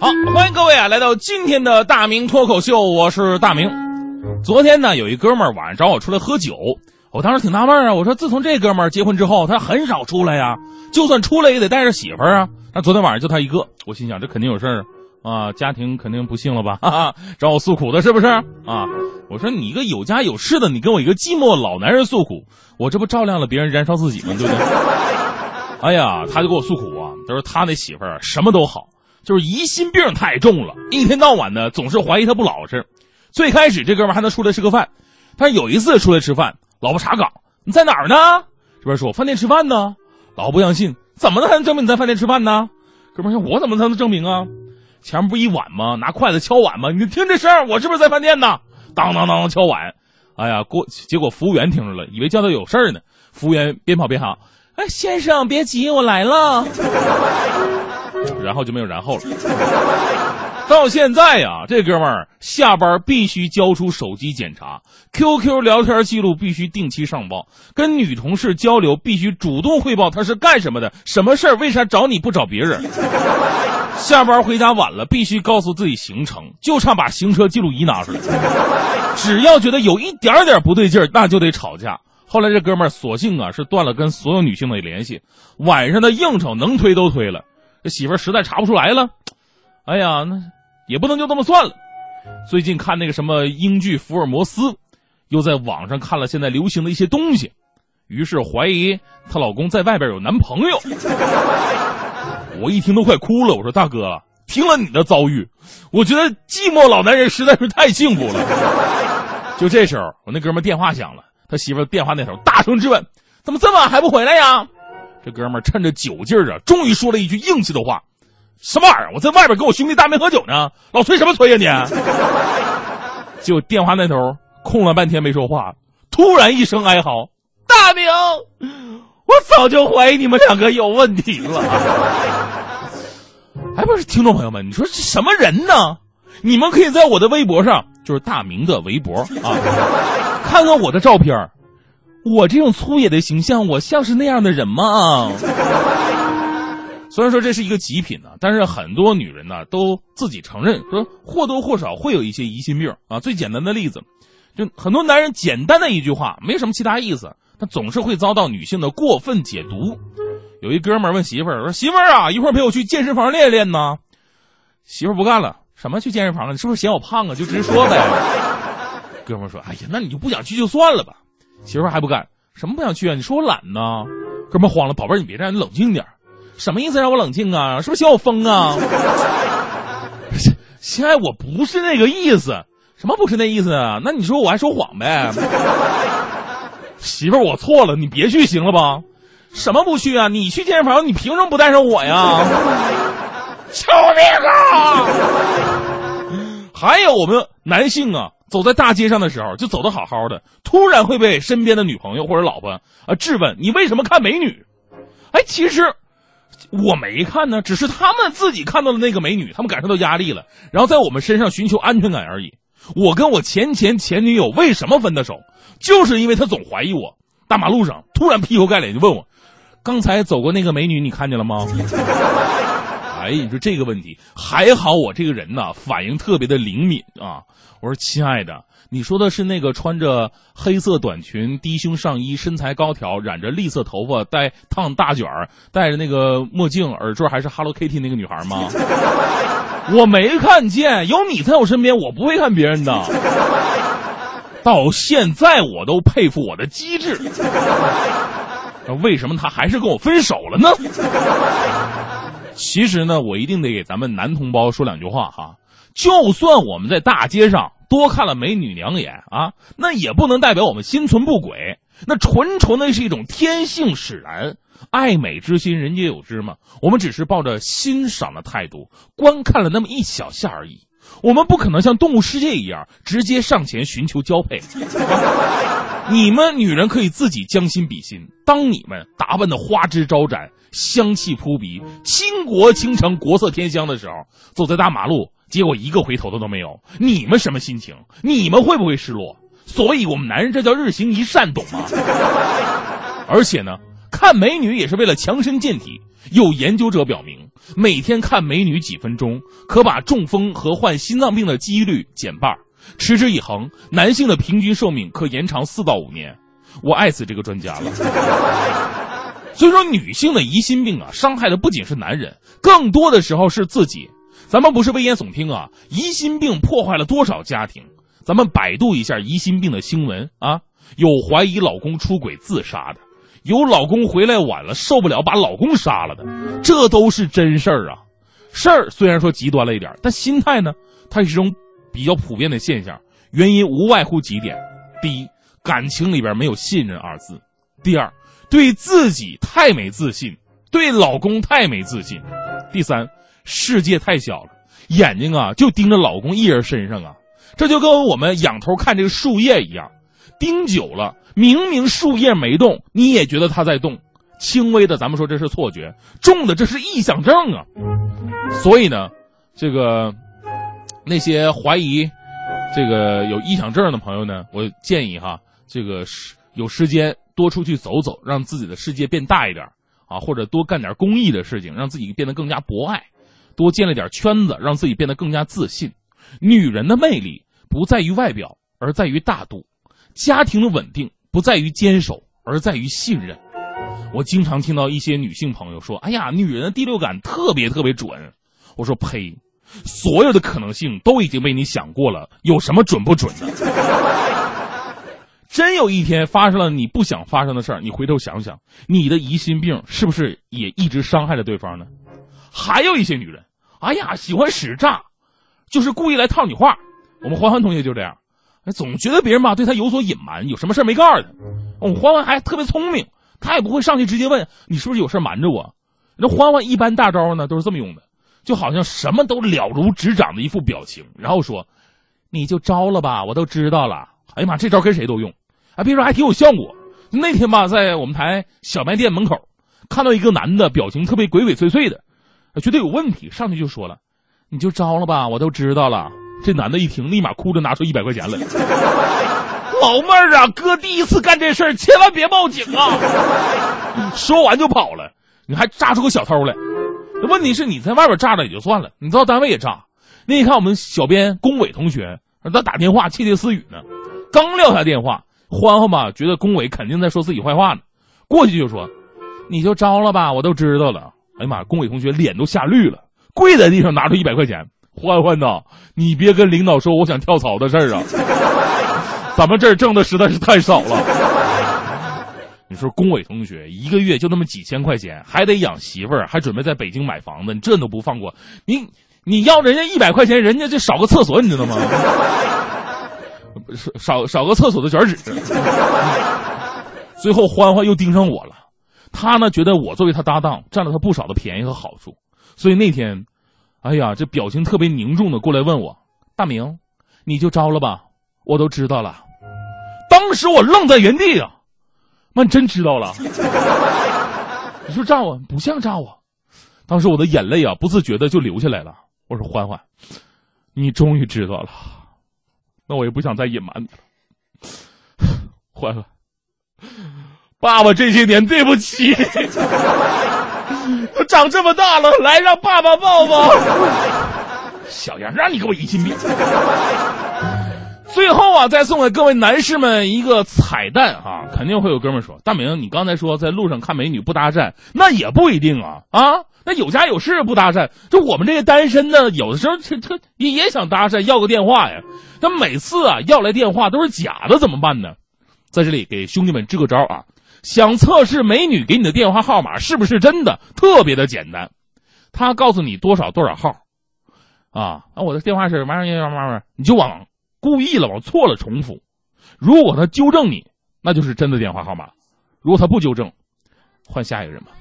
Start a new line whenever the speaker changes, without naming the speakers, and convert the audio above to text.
好，欢迎各位啊，来到今天的大明脱口秀，我是大明。昨天呢，有一哥们儿晚上找我出来喝酒，我当时挺纳闷啊，我说自从这哥们儿结婚之后，他很少出来呀，就算出来也得带着媳妇儿啊。那昨天晚上就他一个，我心想这肯定有事儿啊，家庭肯定不幸了吧，哈哈，找我诉苦的是不是啊？我说你一个有家有室的，你跟我一个寂寞老男人诉苦，我这不照亮了别人燃烧自己吗？对不对？哎呀，他就给我诉苦啊，他说他那媳妇儿什么都好。就是疑心病太重了，一天到晚的总是怀疑他不老实。最开始这哥们还能出来吃个饭，但是有一次出来吃饭，老婆查岗，你在哪儿呢？这边说饭店吃饭呢，老婆不相信，怎么才能证明你在饭店吃饭呢？哥们说，我怎么才能证明啊？前面不一碗吗？拿筷子敲碗吗？你听这声，我是不是在饭店呢？当当当敲碗，哎呀，过结果服务员听着了，以为叫他有事呢。服务员边跑边喊：“哎，先生别急，我来了。” 然后就没有然后了。到现在呀，这哥们儿下班必须交出手机检查，QQ 聊天记录必须定期上报，跟女同事交流必须主动汇报他是干什么的，什么事儿，为啥找你不找别人？下班回家晚了，必须告诉自己行程，就差把行车记录仪拿出来。只要觉得有一点点不对劲儿，那就得吵架。后来这哥们儿索性啊是断了跟所有女性的联系，晚上的应酬能推都推了。这媳妇儿实在查不出来了，哎呀，那也不能就这么算了。最近看那个什么英剧《福尔摩斯》，又在网上看了现在流行的一些东西，于是怀疑她老公在外边有男朋友。我一听都快哭了，我说大哥，听了你的遭遇，我觉得寂寞老男人实在是太幸福了。就这时候，我那哥们电话响了，他媳妇电话那头大声质问：“怎么这么晚还不回来呀？”这哥们趁着酒劲儿啊，终于说了一句硬气的话：“什么玩意儿？我在外边跟我兄弟大明喝酒呢，老催什么催呀你？”就电话那头空了半天没说话，突然一声哀嚎：“大明，我早就怀疑你们两个有问题了。”哎，不是，听众朋友们，你说这什么人呢？你们可以在我的微博上，就是大明的微博啊，看看我的照片我这种粗野的形象，我像是那样的人吗？虽然说这是一个极品呢，但是很多女人呢都自己承认说或多或少会有一些疑心病啊。最简单的例子，就很多男人简单的一句话，没什么其他意思，他总是会遭到女性的过分解读。有一哥们儿问媳妇儿说：“媳妇儿啊，一会儿陪我去健身房练练呢。”媳妇儿不干了：“什么去健身房了？你是不是嫌我胖啊？就直说呗。”哥们儿说：“哎呀，那你就不想去就算了吧。”媳妇还不干，什么不想去啊？你说我懒呢？哥们慌了，宝贝儿，你别这样，你冷静点什么意思？让我冷静啊？是不是嫌我疯啊？亲爱，我不是那个意思。什么不是那意思啊？那你说我还说谎呗？媳妇儿，我错了，你别去行了吧？什么不去啊？你去健身房，你凭什么不带上我呀？求命啊！还有我们男性啊。走在大街上的时候，就走的好好的，突然会被身边的女朋友或者老婆啊质问：“你为什么看美女？”哎，其实我没看呢，只是他们自己看到了那个美女，他们感受到压力了，然后在我们身上寻求安全感而已。我跟我前前前女友为什么分的手，就是因为她总怀疑我。大马路上突然劈头盖脸就问我：“刚才走过那个美女，你看见了吗？”哎，你说这个问题还好，我这个人呢反应特别的灵敏啊。我说亲爱的，你说的是那个穿着黑色短裙、低胸上衣、身材高挑、染着栗色头发、戴烫大卷、戴着那个墨镜、耳坠还是 Hello Kitty 那个女孩吗？我没看见，有你在我身边，我不会看别人的。到现在我都佩服我的机智。那 为什么他还是跟我分手了呢？其实呢，我一定得给咱们男同胞说两句话哈。就算我们在大街上多看了美女两眼啊，那也不能代表我们心存不轨。那纯纯的是一种天性使然，爱美之心，人皆有之嘛。我们只是抱着欣赏的态度观看了那么一小下而已。我们不可能像动物世界一样直接上前寻求交配。你们女人可以自己将心比心，当你们打扮的花枝招展。香气扑鼻，倾国倾城，国色天香的时候，走在大马路，结果一个回头的都没有，你们什么心情？你们会不会失落？所以我们男人这叫日行一善，懂吗？而且呢，看美女也是为了强身健体。有研究者表明，每天看美女几分钟，可把中风和患心脏病的几率减半。持之以恒，男性的平均寿命可延长四到五年。我爱死这个专家了。所以说，女性的疑心病啊，伤害的不仅是男人，更多的时候是自己。咱们不是危言耸听啊，疑心病破坏了多少家庭？咱们百度一下疑心病的新闻啊，有怀疑老公出轨自杀的。有老公回来晚了受不了把老公杀了的，这都是真事儿啊！事儿虽然说极端了一点，但心态呢，它是一种比较普遍的现象。原因无外乎几点：第一，感情里边没有信任二字；第二，对自己太没自信，对老公太没自信；第三，世界太小了，眼睛啊就盯着老公一人身上啊。这就跟我们仰头看这个树叶一样。盯久了，明明树叶没动，你也觉得它在动。轻微的，咱们说这是错觉；重的，这是臆想症啊。所以呢，这个那些怀疑这个有臆想症的朋友呢，我建议哈，这个有时间多出去走走，让自己的世界变大一点啊，或者多干点公益的事情，让自己变得更加博爱；多建立点圈子，让自己变得更加自信。女人的魅力不在于外表，而在于大度。家庭的稳定不在于坚守，而在于信任。我经常听到一些女性朋友说：“哎呀，女人的第六感特别特别准。”我说：“呸！所有的可能性都已经被你想过了，有什么准不准的？真有一天发生了你不想发生的事儿，你回头想想，你的疑心病是不是也一直伤害着对方呢？还有一些女人，哎呀，喜欢使诈，就是故意来套你话。我们欢欢同学就这样。总觉得别人吧对他有所隐瞒，有什么事没告诉他。我欢欢还特别聪明，他也不会上去直接问你是不是有事瞒着我。那欢欢一般大招呢都是这么用的，就好像什么都了如指掌的一副表情，然后说：“你就招了吧，我都知道了。”哎呀妈，这招跟谁都用，哎，别说还挺有效果。那天吧，在我们台小卖店门口看到一个男的，表情特别鬼鬼祟祟的，觉得有问题，上去就说了：“你就招了吧，我都知道了。”这男的一听，立马哭着拿出一百块钱来。老妹儿啊，哥第一次干这事儿，千万别报警啊！说完就跑了。你还炸出个小偷来？问题是你在外边炸了也就算了，你到单位也炸。那你看我们小编龚伟同学，他打电话窃窃私语呢。刚撂下电话，欢欢吧觉得龚伟肯定在说自己坏话呢，过去就说：“你就招了吧，我都知道了。”哎呀妈呀，龚伟同学脸都吓绿了，跪在地上拿出一百块钱。欢欢呐，你别跟领导说我想跳槽的事儿啊！咱们这儿挣的实在是太少了。你说龚伟同学一个月就那么几千块钱，还得养媳妇儿，还准备在北京买房子，你这都不放过？你你要人家一百块钱，人家就少个厕所，你知道吗？少少少个厕所的卷纸。最后欢欢又盯上我了，他呢觉得我作为他搭档，占了他不少的便宜和好处，所以那天。哎呀，这表情特别凝重的过来问我：“大明，你就招了吧，我都知道了。”当时我愣在原地啊，妈，你真知道了？你说诈我不像诈我？当时我的眼泪啊，不自觉的就流下来了。我说：“欢欢，你终于知道了，那我也不想再隐瞒你了。”欢欢，爸爸这些年对不起。我 长这么大了，来让爸爸抱抱。小样，让你给我疑心病。最后啊，再送给各位男士们一个彩蛋啊！肯定会有哥们说：“大明，你刚才说在路上看美女不搭讪，那也不一定啊啊！那有家有室不搭讪，就我们这些单身的，有的时候他他也也想搭讪，要个电话呀。那每次啊要来电话都是假的，怎么办呢？在这里给兄弟们支个招啊！”想测试美女给你的电话号码是不是真的？特别的简单，她告诉你多少多少号，啊，那我的电话是马上马上，你就往故意了，往错了重复。如果他纠正你，那就是真的电话号码；如果他不纠正，换下一个人吧。